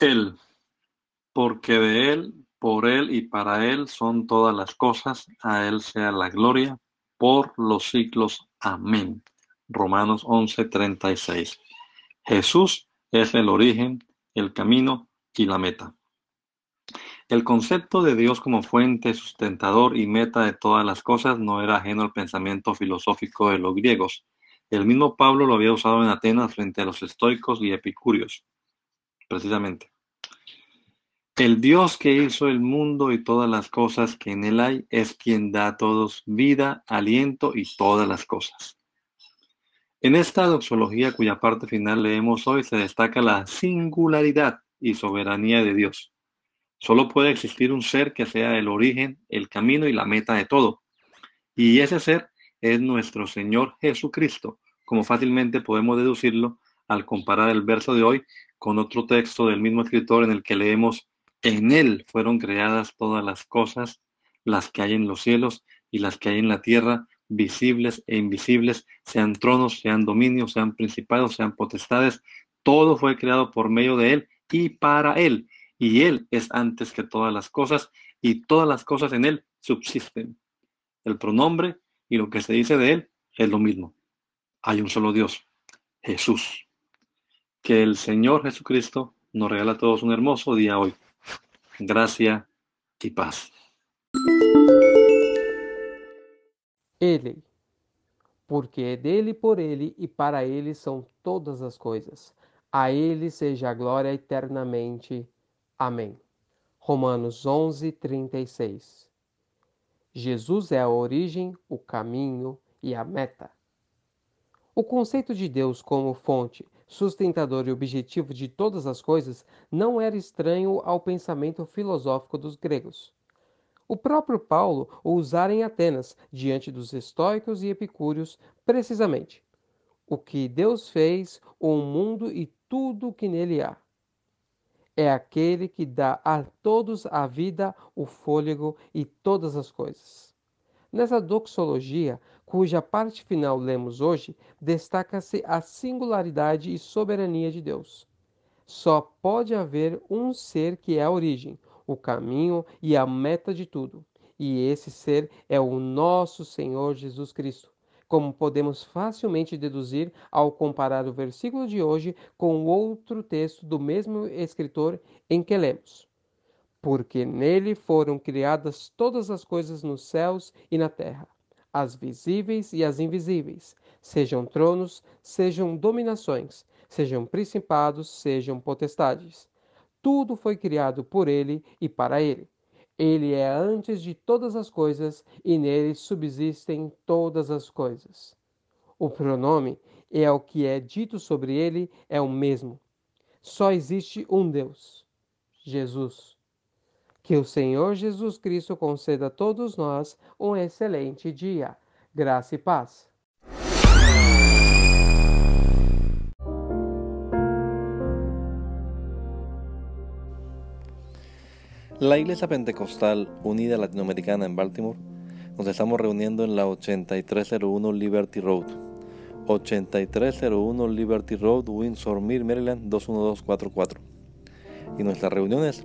Él, porque de Él, por Él y para Él son todas las cosas, a Él sea la gloria por los siglos. Amén. Romanos 11:36. Jesús es el origen, el camino y la meta. El concepto de Dios como fuente, sustentador y meta de todas las cosas no era ajeno al pensamiento filosófico de los griegos. El mismo Pablo lo había usado en Atenas frente a los estoicos y epicúreos precisamente. El Dios que hizo el mundo y todas las cosas que en él hay es quien da a todos vida, aliento y todas las cosas. En esta doxología cuya parte final leemos hoy se destaca la singularidad y soberanía de Dios. Solo puede existir un ser que sea el origen, el camino y la meta de todo. Y ese ser es nuestro Señor Jesucristo, como fácilmente podemos deducirlo al comparar el verso de hoy con otro texto del mismo escritor en el que leemos, en Él fueron creadas todas las cosas, las que hay en los cielos y las que hay en la tierra, visibles e invisibles, sean tronos, sean dominios, sean principados, sean potestades, todo fue creado por medio de Él y para Él. Y Él es antes que todas las cosas y todas las cosas en Él subsisten. El pronombre y lo que se dice de Él es lo mismo. Hay un solo Dios, Jesús. Que el Señor Jesucristo nos regala a todos un hermoso día hoy. Gracia y paz. Ele, porque dele, por ele e para ele são todas as coisas. A ele seja a glória eternamente. Amém. Romanos 11, 36. Jesus é a origem, o caminho e a meta. O conceito de Deus como fonte sustentador e objetivo de todas as coisas, não era estranho ao pensamento filosófico dos gregos. O próprio Paulo o usara em Atenas, diante dos estoicos e epicúreos, precisamente. O que Deus fez, o mundo e tudo o que nele há. É aquele que dá a todos a vida, o fôlego e todas as coisas. Nessa doxologia, cuja parte final lemos hoje, destaca-se a singularidade e soberania de Deus. Só pode haver um ser que é a origem, o caminho e a meta de tudo, e esse ser é o nosso Senhor Jesus Cristo, como podemos facilmente deduzir ao comparar o versículo de hoje com outro texto do mesmo escritor em que lemos. Porque nele foram criadas todas as coisas nos céus e na terra as visíveis e as invisíveis, sejam tronos, sejam dominações, sejam principados, sejam potestades. Tudo foi criado por ele e para ele. Ele é antes de todas as coisas e nele subsistem todas as coisas. O pronome é o que é dito sobre ele é o mesmo. Só existe um Deus, Jesus. Que o Senhor Jesus Cristo conceda a todos nós um excelente dia. Graça e paz. La Iglesia Pentecostal Unida Latinoamericana en Baltimore nos estamos reuniendo en la 8301 Liberty Road. 8301 Liberty Road, Windsor Mill, Maryland 21244. Y nuestras reuniones